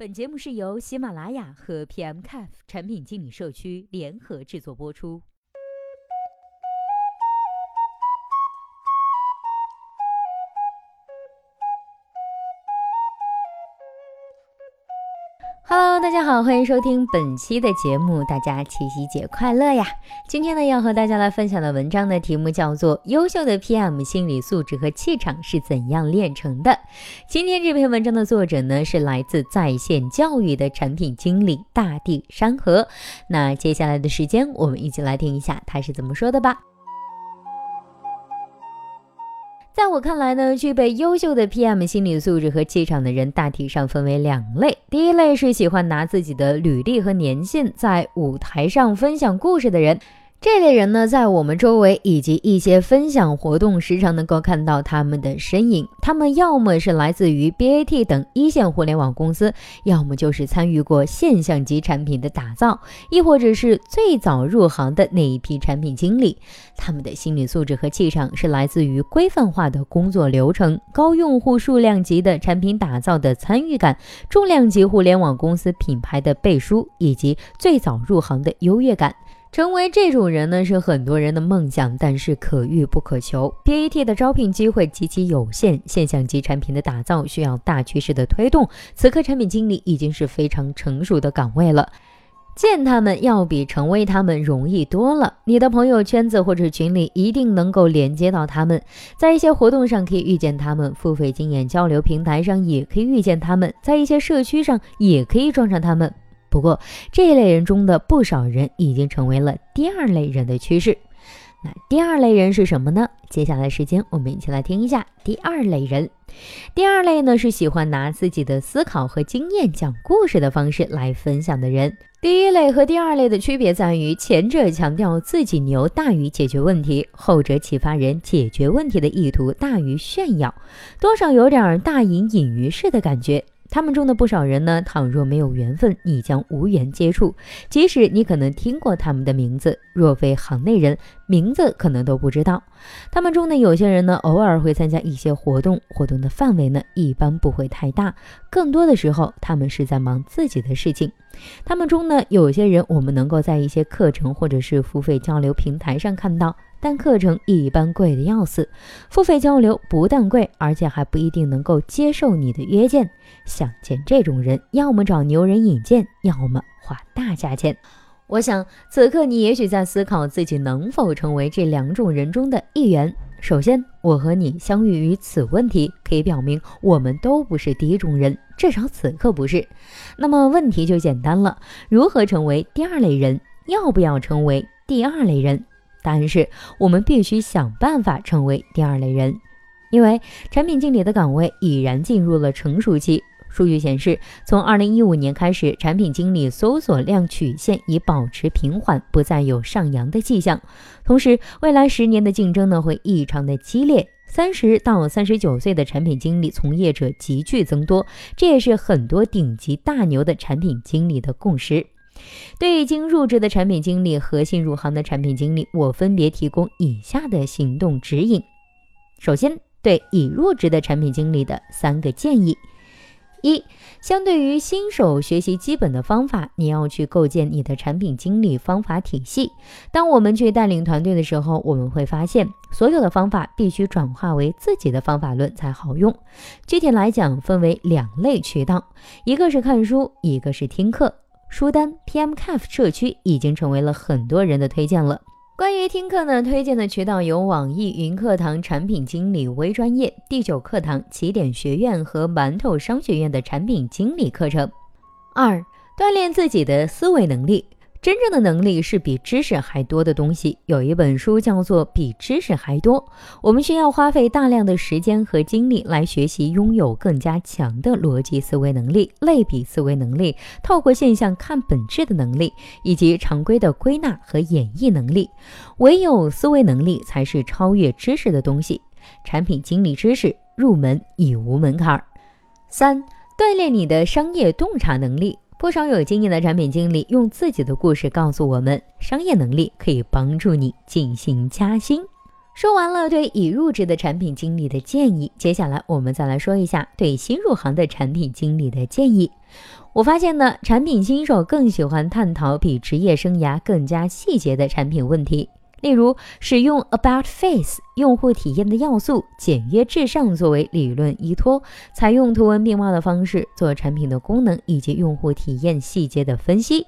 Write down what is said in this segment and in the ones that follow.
本节目是由喜马拉雅和 PMCAF 产品经理社区联合制作播出。Hello，大家好，欢迎收听本期的节目。大家七夕节快乐呀！今天呢，要和大家来分享的文章的题目叫做《优秀的 PM 心理素质和气场是怎样炼成的》。今天这篇文章的作者呢，是来自在线教育的产品经理大地山河。那接下来的时间，我们一起来听一下他是怎么说的吧。在我看来呢，具备优秀的 PM 心理素质和气场的人，大体上分为两类。第一类是喜欢拿自己的履历和年限在舞台上分享故事的人。这类人呢，在我们周围以及一些分享活动，时常能够看到他们的身影。他们要么是来自于 BAT 等一线互联网公司，要么就是参与过现象级产品的打造，亦或者是最早入行的那一批产品经理。他们的心理素质和气场是来自于规范化的工作流程、高用户数量级的产品打造的参与感、重量级互联网公司品牌的背书，以及最早入行的优越感。成为这种人呢，是很多人的梦想，但是可遇不可求。BAT 的招聘机会极其有限，现象级产品的打造需要大趋势的推动。此刻，产品经理已经是非常成熟的岗位了，见他们要比成为他们容易多了。你的朋友圈子或者群里一定能够连接到他们，在一些活动上可以遇见他们，付费经验交流平台上也可以遇见他们，在一些社区上也可以撞上他们。不过，这一类人中的不少人已经成为了第二类人的趋势。那第二类人是什么呢？接下来时间，我们一起来听一下第二类人。第二类呢，是喜欢拿自己的思考和经验讲故事的方式来分享的人。第一类和第二类的区别在于，前者强调自己牛大于解决问题，后者启发人解决问题的意图大于炫耀，多少有点大隐隐于市的感觉。他们中的不少人呢，倘若没有缘分，你将无缘接触；即使你可能听过他们的名字，若非行内人，名字可能都不知道。他们中的有些人呢，偶尔会参加一些活动，活动的范围呢，一般不会太大，更多的时候，他们是在忙自己的事情。他们中呢，有些人我们能够在一些课程或者是付费交流平台上看到。但课程一般贵的要死，付费交流不但贵，而且还不一定能够接受你的约见。想见这种人，要么找牛人引荐，要么花大价钱。我想，此刻你也许在思考自己能否成为这两种人中的一员。首先，我和你相遇于此问题，可以表明我们都不是第一种人，至少此刻不是。那么问题就简单了：如何成为第二类人？要不要成为第二类人？答案是我们必须想办法成为第二类人，因为产品经理的岗位已然进入了成熟期。数据显示，从二零一五年开始，产品经理搜索量曲线已保持平缓，不再有上扬的迹象。同时，未来十年的竞争呢会异常的激烈，三十到三十九岁的产品经理从业者急剧增多，这也是很多顶级大牛的产品经理的共识。对已经入职的产品经理和新入行的产品经理，我分别提供以下的行动指引。首先，对已入职的产品经理的三个建议：一，相对于新手学习基本的方法，你要去构建你的产品经理方法体系。当我们去带领团队的时候，我们会发现，所有的方法必须转化为自己的方法论才好用。具体来讲，分为两类渠道，一个是看书，一个是听课。书单 PMCAF 社区已经成为了很多人的推荐了。关于听课呢，推荐的渠道有网易云课堂产品经理微专业、第九课堂起点学院和馒头商学院的产品经理课程。二、锻炼自己的思维能力。真正的能力是比知识还多的东西。有一本书叫做《比知识还多》，我们需要花费大量的时间和精力来学习拥有更加强的逻辑思维能力、类比思维能力、透过现象看本质的能力，以及常规的归纳和演绎能力。唯有思维能力才是超越知识的东西。产品经理知识入门已无门槛。三、锻炼你的商业洞察能力。不少有经验的产品经理用自己的故事告诉我们，商业能力可以帮助你进行加薪。说完了对已入职的产品经理的建议，接下来我们再来说一下对新入行的产品经理的建议。我发现呢，产品新手更喜欢探讨比职业生涯更加细节的产品问题。例如，使用 About Face 用户体验的要素，简约至上作为理论依托，采用图文并茂的方式做产品的功能以及用户体验细节的分析。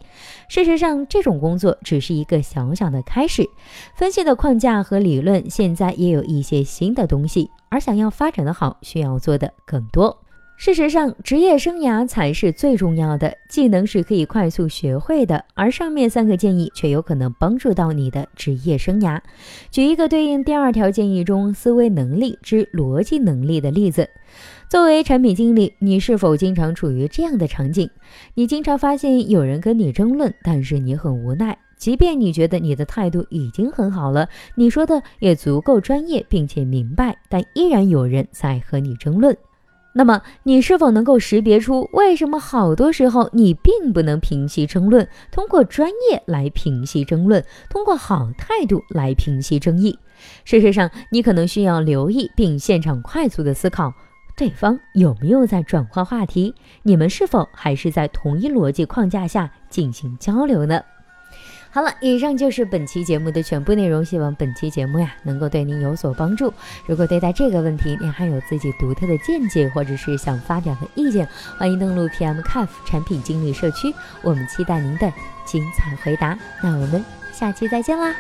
事实上，这种工作只是一个小小的开始，分析的框架和理论现在也有一些新的东西，而想要发展的好，需要做的更多。事实上，职业生涯才是最重要的技能，是可以快速学会的。而上面三个建议却有可能帮助到你的职业生涯。举一个对应第二条建议中思维能力之逻辑能力的例子。作为产品经理，你是否经常处于这样的场景？你经常发现有人跟你争论，但是你很无奈，即便你觉得你的态度已经很好了，你说的也足够专业，并且明白，但依然有人在和你争论。那么，你是否能够识别出为什么好多时候你并不能平息争论？通过专业来平息争论，通过好态度来平息争议。事实上，你可能需要留意并现场快速的思考，对方有没有在转化话题？你们是否还是在同一逻辑框架下进行交流呢？好了，以上就是本期节目的全部内容。希望本期节目呀能够对您有所帮助。如果对待这个问题您还有自己独特的见解，或者是想发表的意见，欢迎登录 PM Cafe 产品经理社区，我们期待您的精彩回答。那我们下期再见啦！